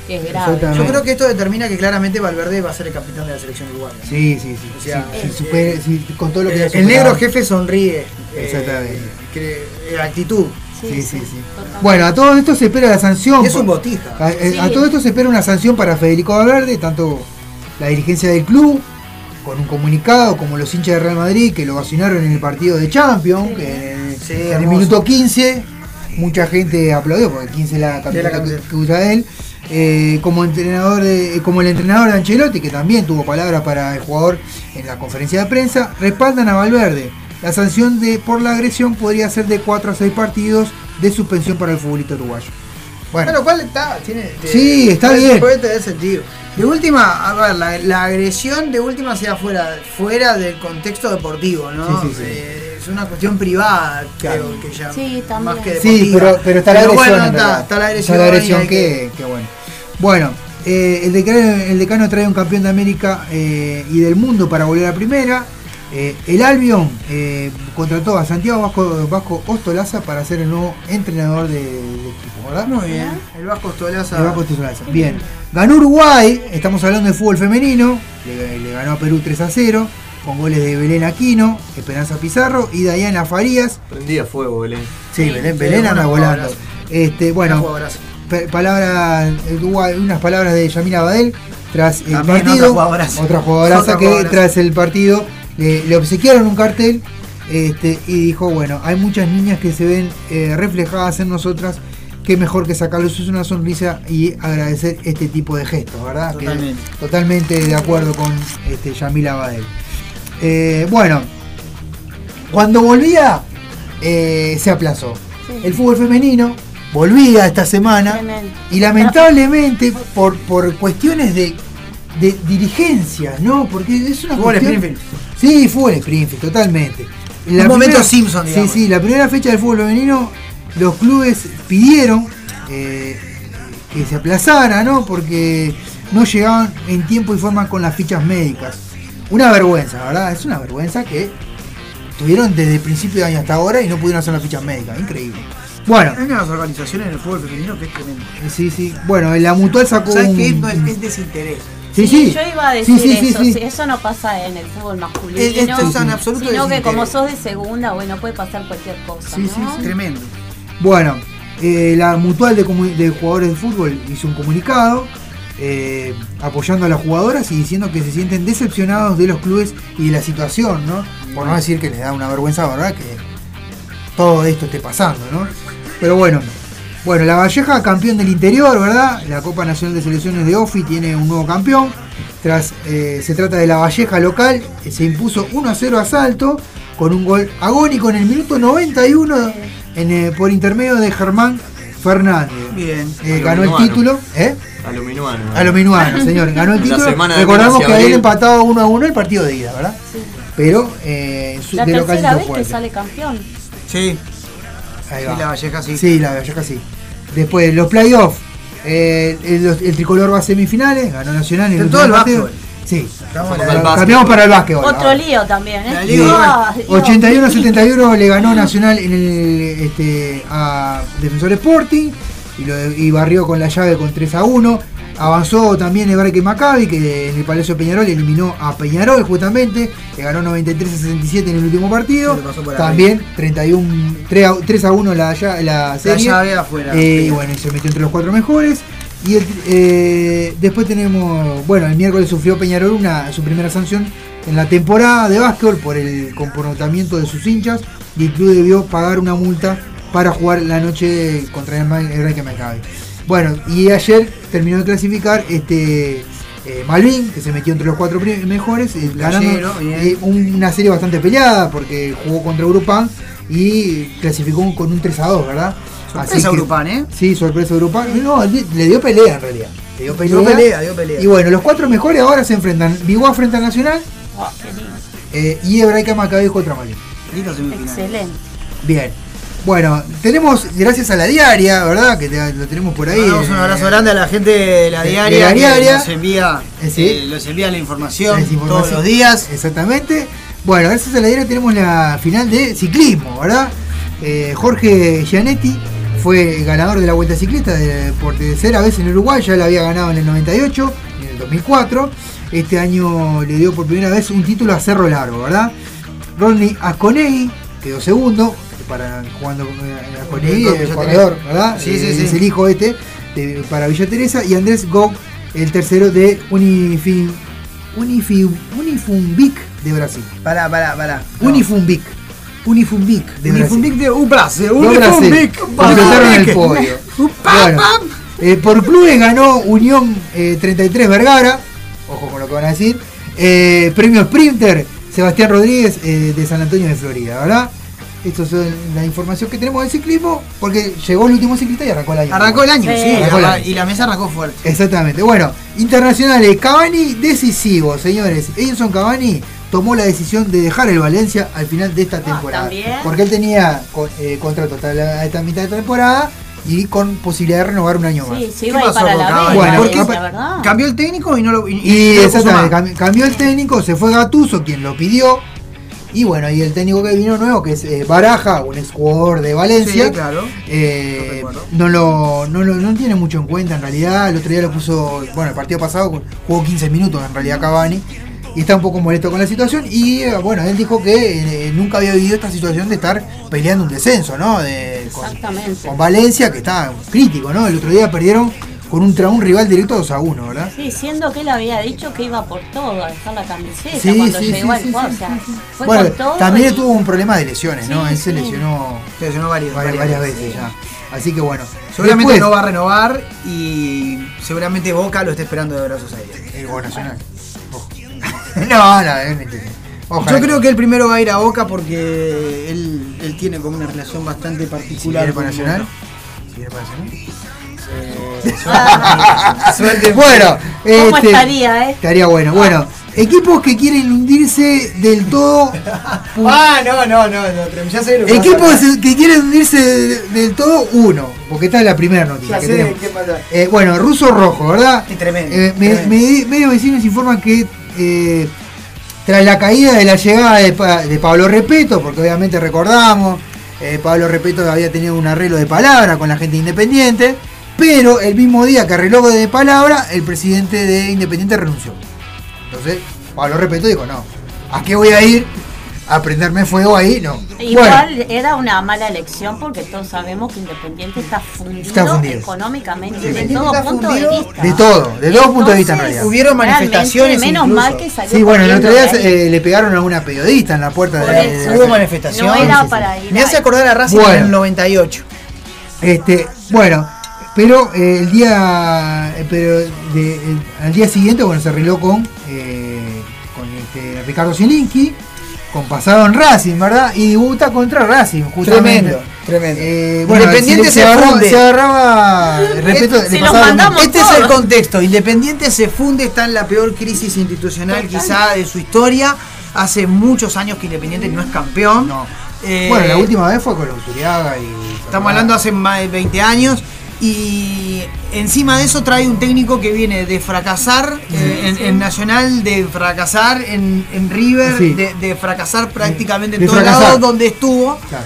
que es grave. Yo creo que esto determina que claramente Valverde va a ser el capitán de la selección uruguaya. Sí, sí, sí. O sea, sí, eh, si supere- con todo lo que Eh, el negro jefe sonríe. eh, Exactamente. que- eh, actitud. Sí, sí, sí. Bueno, a todo esto se espera la sanción. Es un botija. A, eh, a todo esto se espera una sanción para Federico Valverde, tanto la dirigencia del club, con un comunicado, como los hinchas de Real Madrid, que lo vacunaron en el partido de Champions, que en, Sí, en el minuto 15, mucha gente aplaudió, porque 15 es la la camiseta que, usa él. Eh, como entrenador de- como el entrenador de Ancelotti, que también tuvo palabras para el jugador en la conferencia de prensa, respaldan a Valverde. La sanción de por la agresión podría ser de 4 a 6 partidos de suspensión para el futbolista uruguayo. Bueno, Bueno, lo cual está, tiene, Sí, está bien. Puede tener sentido. De última, a ver, la, la agresión de última sea fuera, fuera del contexto deportivo, ¿no? Sí, sí, sí. Eh, es una cuestión privada, Claro. creo que ya. Sí, también. Más que Sí, deportiva. pero, pero está la agresión. bueno, en está, la agresión. Está la agresión que bueno. Bueno, eh, el, decano, el decano trae un campeón de América eh, y del mundo para volver a primera. Eh, el Albion eh, contrató a Santiago Vasco, Vasco Ostolaza para ser el nuevo entrenador de- del equipo, ¿verdad? Muy bien. El Vasco Stolaza. El Vasco Ostolaza. Bien. Ganó Uruguay, estamos hablando de fútbol femenino, le, le ganó a Perú 3 a 0, con goles de Belén Aquino, Esperanza Pizarro y Dayana Farías. Prendía fuego, Belén. Sí, Belén, Belén anda volando. Este, bueno, palabras, eh, unas palabras de Yamila Badel tras el También partido. otra jugadoraza. Otra jugadoraza Otra que jugadoraza. tras el partido le, le obsequiaron un cartel este, y dijo, bueno, hay muchas niñas que se ven eh, reflejadas en nosotras. Qué mejor que sacarles una sonrisa y agradecer este tipo de gestos, ¿verdad? Que- Totalmente. totalmente de acuerdo con este, Yamila Badel. Eh, bueno, cuando volvía, eh, se aplazó. Sí. El fútbol femenino volvía esta semana Tremendo. y lamentablemente por, por cuestiones de, de dirigencia, ¿no? Porque es una Fútbol cuestión... Springfield. Sí, fútbol Springfield, totalmente. Un momento Simpson, Sí, digamos. sí, la primera fecha del fútbol femenino, los clubes pidieron eh, que se aplazara, ¿no? Porque no llegaban en tiempo y forma con las fichas médicas. Una vergüenza, ¿verdad? Es una vergüenza que tuvieron desde el principio de año hasta ahora y no pudieron hacer las fichas médicas. Increíble. Bueno, Hay unas organizaciones en el fútbol femenino que es tremendo. sí, sí. Bueno, la mutual sacó ¿Sabes un... qué? No es, es desinterés. Sí, sí. Yo iba a decir sí, eso, eso no pasa en el fútbol masculino. Es- esto es en absoluto sino que como sos de segunda, bueno, puede pasar cualquier cosa. Sí, sí, ¿no? sí. Tremendo. Bueno, eh, la mutual de, de jugadores de fútbol hizo un comunicado eh, apoyando a las jugadoras y diciendo que se sienten decepcionados de los clubes y de la situación, ¿no? Por no decir que les da una vergüenza, ¿verdad? Que todo esto esté pasando, ¿no? Pero bueno, bueno, la Valleja campeón del interior, ¿verdad? La Copa Nacional de Selecciones de OFI tiene un nuevo campeón. Tras, eh, se trata de la Valleja local, se impuso 1 a 0 a Salto con un gol agónico en el minuto 91 en, eh, por intermedio de Germán Fernández. Bien. Eh, ganó el título, ¿eh? A lo minuano. A lo minuano, señor. Ganó el título. Recordamos que habían empatado 1 a 1 el partido de ida, ¿verdad? Pero eh, su- La de local tercera vez que sale campeón. Sí. Ahí Sí, la Valleja sí. Sí, la Valleja sí. Después, los playoffs. eh, el, el tricolor va a semifinales, ganó Nacional en el todo el partido. Sí. Estamos. Cambiamos para el básquetbol. Otro ahora. lío también, ¿eh? Sí. Dios, 81-71 le ganó Nacional en el, este, a Defensor Sporting y, lo- y barrió con la llave con 3 a 1. Avanzó también Ebraque Maccabi, que en el Palacio Peñarol eliminó a Peñarol justamente, que ganó 93 a 67 en el último partido. También 31, 3 a, 3 a 1 la, la serie. llave afuera. Eh, y bueno, y se metió entre los cuatro mejores. Y el- eh, después tenemos, bueno, el miércoles sufrió Peñarol una, su primera sanción en la temporada de básquetbol por el comportamiento de sus hinchas y el club debió pagar una multa para jugar la noche contra el el Reque Maccabi. Bueno, y ayer terminó de clasificar este eh, Malvin, que se metió entre los cuatro mejores, eh, ganando eh, un- una serie bastante peleada porque jugó contra Grupán y clasificó con un 3 a 2, ¿verdad? Sorpresa Grupán, ¿eh? Sí, sorpresa Grupán. No, le, dio pelea en realidad. Le dio pelea. Dio pelea, dio pelea. Y bueno, los cuatro mejores ahora se enfrentan. Biguá frente a Nacional Ah, eh, y Hebraica Maccabi contra Malvin. Excelente. Bien. Bueno, tenemos, gracias a la diaria, ¿verdad? Que te- lo tenemos por ahí. Mandamos un eh, abrazo grande a la gente de la de- diaria, la que diaria. nos envía, Eh, sí. eh, envía la información, información. todos los días. Exactamente. Bueno, gracias a la diaria tenemos la final de ciclismo, ¿verdad? Eh, Jorge Gianetti fue ganador de la Vuelta Ciclista de, por tercera vez en Uruguay, ya la había ganado en el 98, en el 2004. Este año le dio por primera vez un título a Cerro Largo, ¿verdad? Ronnie Asconegui quedó segundo, para jugando con eh, Con el corredor, Teresa. ¿verdad? Sí, sí, sí. Es el hijo este de- para Villa Teresa y Andrés Gou, el tercero de Unifin, Unifi, Unifumbic de Brasil. Pará, pará, pará. Unifumbic. Unifumbic de Unifumbic de un Brasil. Unifumbic. Completaron el podio. Bueno, eh, por clubes ganó Unión eh, 33 Vergara. Ojo con lo que van a decir. Eh, premio Sprinter Sebastián Rodríguez de San Antonio de Florida, ¿verdad? Esto es la información que tenemos del ciclismo, porque llegó el último ciclista y arrancó el año. Arrancó el año, Sí. sí. Arrancó el año. Y la mesa arrancó fuerte. Exactamente. Bueno, internacionales, Cavani decisivo, señores. Edinson Cavani tomó la decisión de dejar el Valencia al final de esta temporada. ¿también? Porque él tenía eh, contrato hasta la- esta mitad de temporada y con posibilidad de renovar un año más. Sí, ¿Qué iba para con la Cavani? Bueno, porque-. Cambió el técnico y no lo. Y, Y puso exactamente, cambió el técnico, se fue Gatuso, quien lo pidió. Y bueno, y el técnico que vino nuevo, que es eh, Baraja, un ex jugador de Valencia. Sí, claro. eh, no lo no, lo- no tiene mucho en cuenta en realidad. El otro día lo puso, bueno, el partido pasado jugó 15 minutos en realidad Cavani. Y está un poco molesto con la situación. Y eh, bueno, él dijo que eh, nunca había vivido esta situación de estar peleando un descenso, ¿no? De, con, Exactamente. con Valencia, que está crítico, ¿no? El otro día perdieron con un, tra- un rival directo 2 a 1, ¿verdad? Sí, siendo que él había dicho que iba por todo, a dejar la camiseta Sí, cuando sí, llegó sí, al sí, juego. sí, o sea, sí, sí. fue Bueno, con todo. también y- tuvo un problema de lesiones, ¿no? Sí, Él se sí. lesionó Se lesionó varias, varias, varias veces ya. Así que bueno. Seguramente Después, no va a renovar y seguramente Boca lo está esperando de brazos abiertos. El gol nacional. Ojo. no, no, es mentira. Ojalá. Yo creo que el primero va a ir a Boca porque él, él tiene como una relación bastante particular ¿Quiere con para Nacional? Boca. parece, bueno, ¿Cómo este, estaría, eh? estaría bueno. Bueno, equipos que quieren hundirse del todo. Ah, no, no, no, no, ya sé lo que Equipos que quieren hundirse de- del todo, uno. Porque esta es la primera noticia Ya que sé tenemos. qué pasa. Eh, bueno, ruso rojo, ¿verdad? Qué tremendo, Eh, me- tremendo. me- medios vecinos informan que eh, tras la caída de la llegada de, Pa- de Pablo Repeto, porque obviamente recordamos, eh, Pablo Repeto había tenido un arreglo de palabra con la gente independiente, pero el mismo día que arregló de palabra, el presidente de Independiente renunció. Entonces, Pablo Repeto dijo, no, ¿a qué voy a ir? ¿A prenderme fuego ahí? No. Igual era una mala elección porque todos sabemos que Independiente está fundido, Está fundido. económicamente de Independiente todo está punto de fundido vista. de todo, de dos puntos de vista en Entonces, realidad. Hubieron manifestaciones Menos incluso. mal que salió Sí, bueno, el otro día de eh, le pegaron a una periodista en la puerta Por de, eso. Hubo manifestaciones. No era sí, sí. para ir. Me hace acordar a Racing Bueno. en el 98. Este, bueno, pero eh, el día, eh, pero de- el- al día siguiente, bueno, se arregló con, eh, con este, Ricardo Zielinski, con pasado en Racing, ¿verdad? Y debuta contra Racing, justamente. Tremendo, tremendo. Eh, bueno, Independiente se, se agarraba, funde. se agarraba, respeto, Si mismo. Este es el contexto. Independiente se funde, está en la peor crisis institucional Total. quizá de su historia. Hace muchos años que Independiente no es campeón. No. Eh, Bueno, la última vez fue con los Uriaga y. Estamos hablando hace más de 20 años. Y encima de eso trae un técnico que viene de fracasar eh, en, en Nacional, de fracasar en, en River, Sí. de, de fracasar prácticamente en De todos lados donde estuvo, Claro.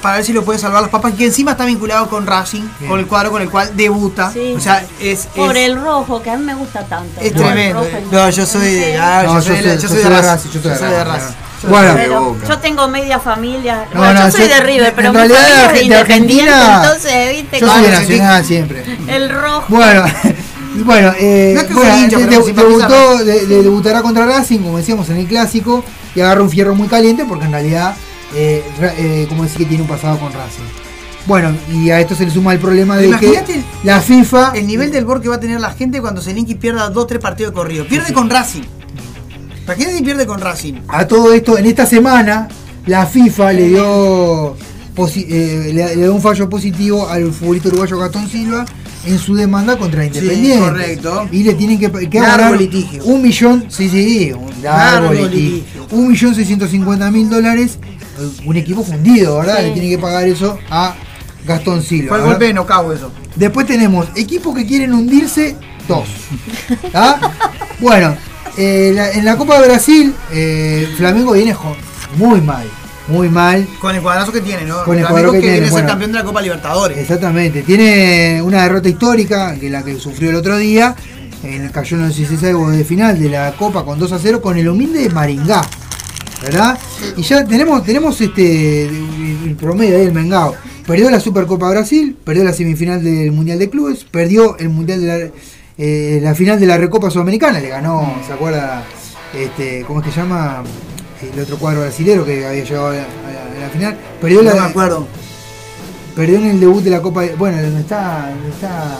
para ver si lo puede salvar las papas, que encima está vinculado con Racing, Bien. con el cuadro con el cual debuta. Sí. O sea, es, Por es- el rojo, que a mí me gusta tanto. es tremendo. No, yo soy de, No, yo soy de- yo soy de Racing. Yo. Bueno, Pero yo tengo media familia. No, bueno, no, yo soy yo- de River, pero en mi realidad familia es de Argentina, entonces, viste, yo soy de Nacional siempre. el rojo. Bueno, bueno, eh, No es que bueno, soy hincha, de- pero de- simpatizar. debutó, de- de- debutará contra Racing, como decíamos en el clásico, y agarra un fierro muy caliente porque en realidad, eh, eh, como decir que tiene un pasado con Racing. Bueno, y a esto se le suma el problema de que la FIFA. El nivel del bor que va a tener la gente cuando Zelinski pierda 2-3 partidos de corrido. Pierde con Racing. Imagínate si pierde con Racing. A todo esto, en esta semana, la FIFA le dio, eh, le, le dio un fallo positivo al futbolista uruguayo Gastón Silva en su demanda contra Independiente. correcto. Y le tienen que, que Largo ganar litigio. un millón, sí, sí, un largo, Largo litigio. litigio. Un millón seiscientos cincuenta mil dólares. eh, Un equipo fundido, ¿verdad? Sí. Le tienen que pagar eso a Gastón Silva. Fue el golpe de nocao eso. Después tenemos equipos que quieren hundirse, dos. ¿Ah? Bueno, eh, la- en la Copa de Brasil, eh, Flamengo viene muy mal, muy mal. Con el cuadrazo que tiene, ¿no? Con el Flamengo cuadro que que tiene, viene a ser bueno. campeón de la Copa Libertadores. Exactamente, tiene una derrota histórica, que la que sufrió el otro día, en, cayó en los 16 de final de la Copa con 2 a 0 con el humilde Maringá. ¿Verdad? Y ya tenemos, tenemos este el, el promedio ahí del Mengao. Perdió la Supercopa Brasil, perdió la semifinal del Mundial de Clubes, perdió el Mundial de la, eh, la final de la Recopa Sudamericana, le ganó, ¿se acuerda? Este, ¿Cómo es que se llama? El otro cuadro brasilero que había llegado a la, a la final. Perdió No la, me acuerdo. Perdió en el debut de la Copa. de- Bueno, donde está. Donde está.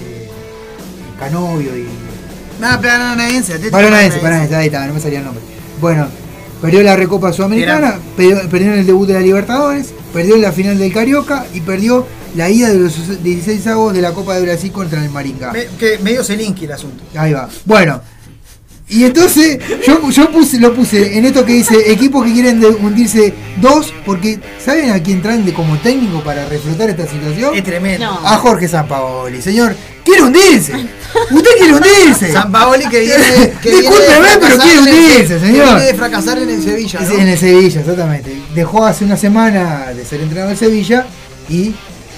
eh, Canovio y. Nada, Paranaense. Paranaense. Paranaense, ahí está, no me salía el nombre. Bueno, perdió la Recopa Sudamericana, perdió, perdió en el debut de la Libertadores, perdió en la final del Carioca y perdió la ida de los 16 avos de la Copa de Brasil contra el Maringá. Me- que medio Zelinski el asunto. Ahí va. Bueno. Y entonces yo, yo puse, lo puse en esto que dice equipos que quieren hundirse dos, porque ¿saben a quién traen de como técnico para reflotar esta situación? Es tremendo. No. A Jorge Sampaoli, señor. ¡Quiere hundirse! ¡Usted quiere hundirse! San Paoli que viene. Que Discúlpeme, pero fracasar quiere en el- hundirse, que señor. Viene de fracasar en el Sevilla. En el Sevilla, exactamente. Dejó hace una semana de ser entrenador del Sevilla y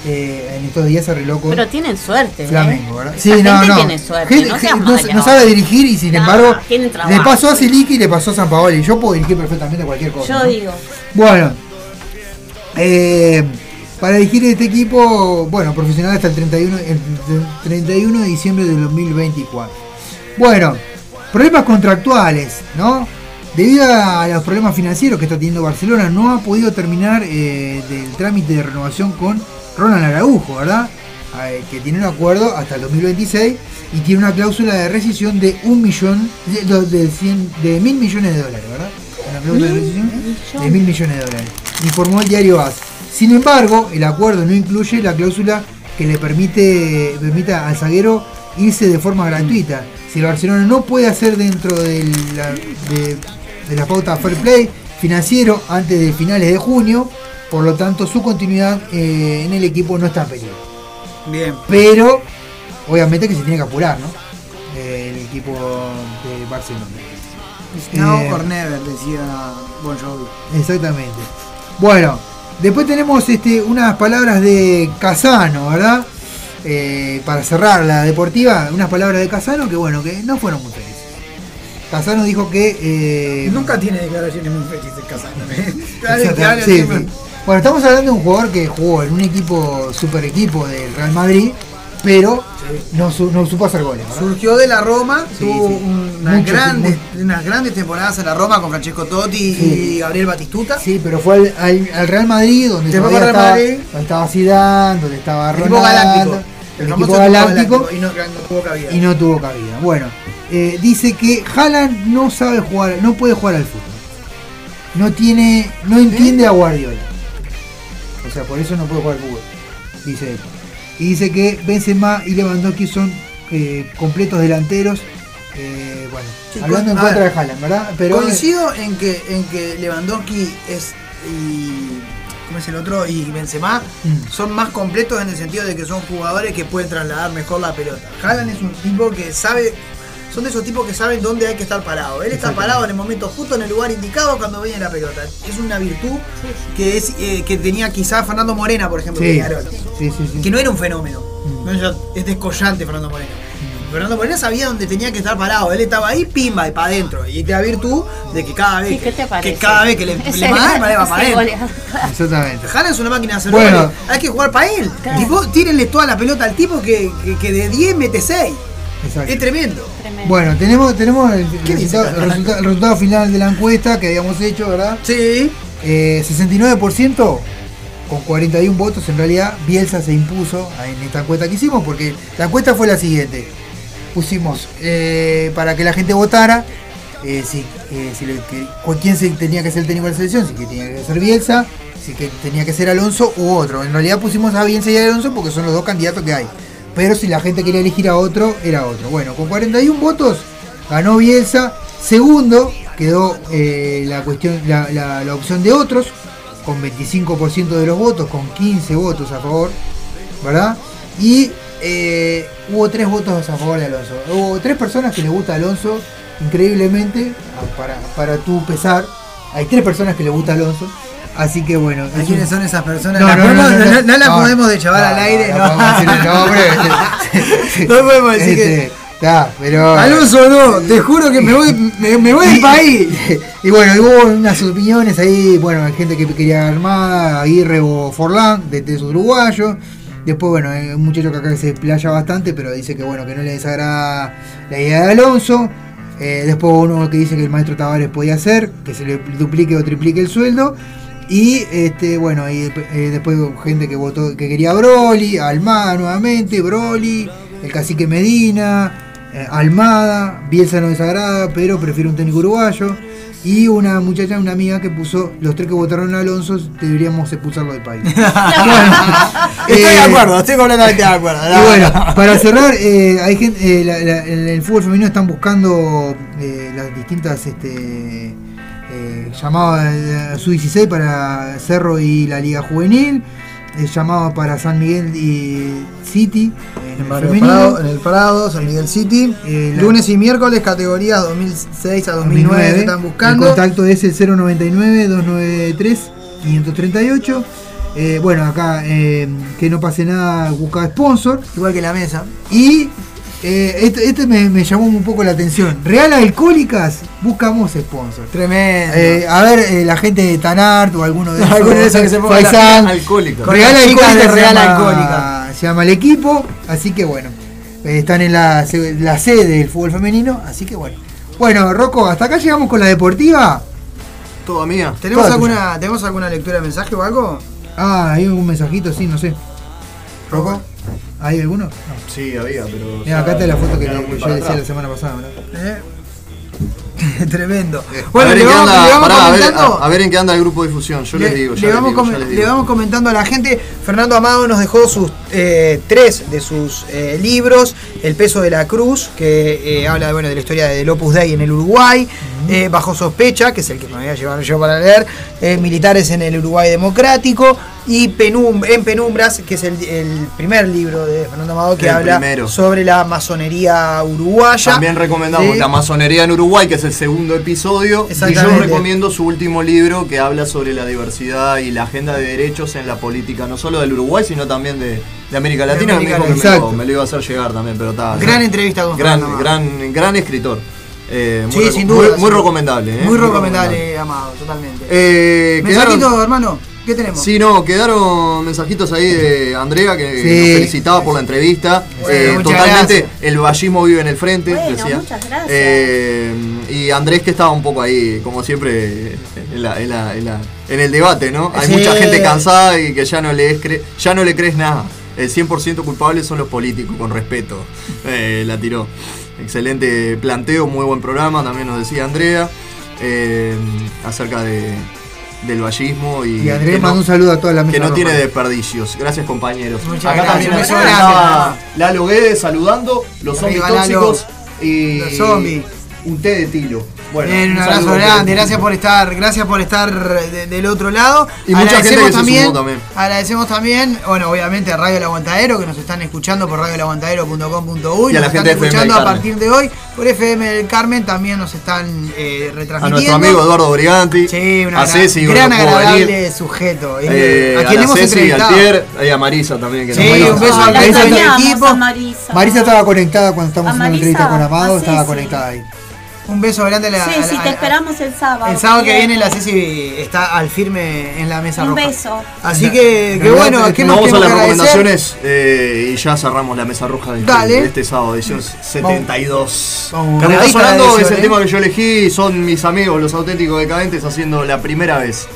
eh, en estos días se arregló con Pero tienen suerte. ¿eh? Flamengo, ¿verdad? Esa gente tiene suerte. Gente- no, gente- seas no- no sabe dirigir y sin No, embargo le pasó a Siliki y le pasó a San Paoli. Yo puedo dirigir perfectamente cualquier cosa. Yo digo. Bueno, eh, para dirigir este equipo, bueno, profesional hasta el 31, el 31 de diciembre del 2024. Bueno, problemas contractuales, ¿no? Debido a los problemas financieros que está teniendo Barcelona, no ha podido terminar eh, del trámite de renovación con Ronald Araujo, ¿verdad? Eh, que tiene un acuerdo hasta el 2026 y tiene una cláusula de rescisión de un millón, de, de, cien- de mil millones de dólares, ¿verdad? Una cláusula de rescisión de mil millones de dólares. Informó el diario AS. Sin embargo, el acuerdo no incluye la cláusula que le permite permita al zaguero irse de forma gratuita. Si el Barcelona no puede hacer dentro de la, de, de la pauta fair play financiero antes de finales de junio, por lo tanto su continuidad eh, en el equipo no está en peligro. Bien. Pero obviamente que se tiene que apurar, ¿no? Eh, el equipo de Barcelona. Now Eh, or never, decía Bon Jovi. Exactamente. Bueno, después tenemos este, unas palabras de Casano, ¿verdad? Eh, para cerrar la deportiva, unas palabras de Casano que bueno, que no fueron muy felices. Casano dijo que... eh, Nunca tiene declaraciones muy felices Casano. ¿eh? Sí, sí. Bueno, estamos hablando de un jugador que jugó en un equipo, super equipo del Real Madrid, pero no, su- no supo hacer goles, ¿verdad? Surgió de la Roma, Sí, tuvo sí. unas, Mucho, grandes, unas grandes temporadas en la Roma con Francesco Totti Sí. y Gabriel Batistuta. Sí, pero fue al, al- al Real Madrid donde Se fue estaba, Madrid. donde estaba Zidane, donde estaba El equipo Ronaldo, galáctico. el equipo galáctico Y no, no tuvo cabida. y no tuvo cabida. Bueno, eh, dice que Haaland no sabe jugar, no puede jugar al fútbol. No tiene, no entiende a Guardiola. O sea, por eso no puede jugar fútbol. Dice él. Y dice que Benzema y Lewandowski son eh, completos delanteros. eh, bueno, Sí, hablando en con- contra ver, de Haaland, ¿verdad? Pero Coincido en que, en que Lewandowski es y ¿cómo es el otro? y Benzema Mm. son más completos en el sentido de que son jugadores que pueden trasladar mejor la pelota. Haaland es un tipo que sabe son de esos tipos que saben dónde hay que estar parado. Él está parado en el momento justo en el lugar indicado cuando viene la pelota. Es una virtud que es eh, que tenía quizás Fernando Morena, por ejemplo, Sí, sí, sí, sí. que no era un fenómeno. Mm. No, es descollante Fernando Moreno. Fernando Moreno sabía dónde tenía que estar parado. Él estaba ahí, pimba, y para adentro. Y te da virtud de que cada vez que, que cada vez que le, le manda, le va para adentro. Exactamente. Haaland es una máquina de hacer Bueno. Hay que jugar para él. Claro. Tipo, tírenle toda la pelota al tipo que, que, que de 10 mete 6. Exacto. Es tremendo. Tremendo. Bueno, tenemos, tenemos el, ¿Qué dice resultado, acá? el resulta- el resultado final de la encuesta que habíamos hecho, ¿verdad? Sí. Eh, 69% con 41 votos, en realidad Bielsa se impuso en esta encuesta que hicimos, porque la encuesta fue la siguiente. Pusimos eh, para que la gente votara eh, si, eh, si le- que- con quién se tenía que ser el técnico de la selección, si que tenía que ser Bielsa, si que tenía que ser Alonso u otro. En realidad pusimos a Bielsa y a Alonso porque son los dos candidatos que hay. Pero si la gente quería elegir a otro, era otro. Bueno, con 41 votos ganó Bielsa. Segundo quedó eh, la cuestión, la, opción de otros, con 25% de los votos, con 15 votos a favor, ¿verdad? Y eh, hubo tres votos a favor de Alonso. Hubo tres personas que le gusta Alonso, increíblemente, a- para, para tu pesar. Hay tres personas que le gusta Alonso. Así que bueno. es ¿Quiénes son esas personas? No, ¿Las no, no, podemos- no, de No, al aire. no, No, podemos decir el nombre. No podemos decir que- Este, pero. Alonso no, te juro que me voy, me, me voy del país. Y bueno, hubo unas opiniones ahí, bueno, hay gente que quería Armada, Aguirre o Forlán, de, de uruguayos. Después, bueno, hay un muchacho que acá se explaya bastante, pero dice que bueno, que no le desagrada la idea de Alonso. Eh, después uno que dice que el maestro Tavares podía hacer, que se le duplique o triplique el sueldo. Y este, bueno, y eh, después gente que votó, que quería a Broly, Almada nuevamente, Broly, el cacique Medina, eh, Almada, Bielsa no desagrada, pero prefiere un técnico uruguayo. Y una muchacha, una amiga que puso, los tres que votaron a Alonso, deberíamos expulsarlo del país. Estoy de Eh, acuerdo, estoy completamente de acuerdo. y bueno, para cerrar, eh, hay gente, la- el fútbol femenino están buscando las distintas este, eh, llamadas eh, sub-16 para Cerro y la Liga Juvenil, eh, llamados para San Miguel y City en, En el. Prado, en el Prado, San Miguel City. Eh, Lunes y miércoles, categorías 2006 a 2009 se están El buscando. contacto es el 099-293-538. Eh, bueno, acá eh, que no pase nada, busca sponsor. Igual que la mesa. Y eh, este, este me, me llamó un poco la atención. Real Alcohólicas, buscamos sponsor. Tremendo. Eh, a ver, eh, la gente de Tanart o alguno de esos. Alguno de esos que se ponga la Faisán. alcohólica. Con Real Alcohólicas de Real Alcohólica. Se llama el equipo, así que bueno. eh, están en la, la sede del fútbol femenino, así que bueno. Bueno, Rocco, hasta acá llegamos con la deportiva. Toda mía. ¿Tenemos Toda alguna, ¿Tenemos alguna lectura de mensaje o algo? Ah, hay algún mensajito, sí, no sé. ¿Rocco? ¿Hay alguno? No. Sí, había, pero. Mira, acá está la foto que, que yo decía la semana pasada, ¿verdad? ¿Eh? Tremendo. a, Bueno, ver le vamos, anda, le vamos pará, a ver- a- a en qué anda el grupo de difusión. Yo le, les digo, ya le les vamos, digo, com- ya les le digo. vamos comentando a la gente. Fernando Amado nos dejó sus eh, tres de sus eh, libros: El peso de la cruz, que eh, habla bueno, de la historia del Opus Dei en el Uruguay, eh, Bajo sospecha, que es el que me voy a llevar yo para leer, eh, Militares en el Uruguay democrático y Penum- en Penumbras, que es el, el primer libro de Fernando Amado que El habla primero. sobre la masonería uruguaya. También recomendamos. La masonería en Uruguay, que es el segundo episodio. Y yo recomiendo su último libro que habla sobre la diversidad y la agenda de derechos en la política, no solo del Uruguay, sino también de, de América De Latina. América que me, dijo que Latina. me, lo, me lo iba a hacer llegar también, pero está. Gran entrevista con gran, gran, gran escritor. Eh, muy, Sí, reco- sin muy- duda, muy sí. recomendable. ¿eh? Muy recomendable, Amado, totalmente. Eh, Mensajito, hermano, ¿qué tenemos? Sí, no, quedaron mensajitos ahí de Andrea que Sí. nos felicitaba por la entrevista. Bueno, Eh, totalmente, gracias. el vallismo vive en el frente, Bueno, decía. muchas gracias. Eh, y Andrés que estaba un poco ahí, como siempre, en, la- en la- en la- en el debate, ¿no? Hay Sí. mucha gente cansada y que ya no, le cre- ya no le crees nada. El 100% culpable son los políticos, con respeto. Eh, la tiró. Excelente planteo, muy buen programa, también nos decía Andrea, eh, acerca de, del vallismo y, Y Andrés manda no- un saludo a toda la mesa. que no tiene desperdicios. Gracias compañeros. Muchas Acá gracias. también estaba grande. Lalo Guedes saludando, los zombies Arriba, Lalo. tóxicos y Los zombies. Un té de tilo. Bueno, Bien, un abrazo grande, gracias por estar, gracias por estar de- del otro lado. Y mucha gente que se sumó también. Agradecemos también, bueno, obviamente a Radio El Aguantadero, que nos están escuchando por radiolaguantadero.com.uy, Y a nos la están gente de FM escuchando a partir de hoy, por FM del Carmen también nos están eh, A nuestro amigo Eduardo Briganti, Sí, una a gran- Ceci, gran pudo agradable venir, sujeto. eh, a a quien la hemos Ceci, al entrevistado. Y a Marisa también. Que Sí, nos un beso equipo. a Marisa. Marisa estaba conectada cuando estábamos A haciendo la entrevista con Marisa, Amado, a estaba conectada ahí. Un beso grande a la. Sí, a la- sí, te esperamos el sábado. El sábado que Bien. viene la Ceci está al firme en la mesa Un roja. beso. Así que, que bueno, ¿qué más Vamos a las recomendaciones eh, y ya cerramos la mesa roja de este, Dale. de este sábado, edición 72. vamos, la sonando es el ¿eh? tema que yo elegí, son mis amigos, los auténticos decadentes, haciendo la primera vez.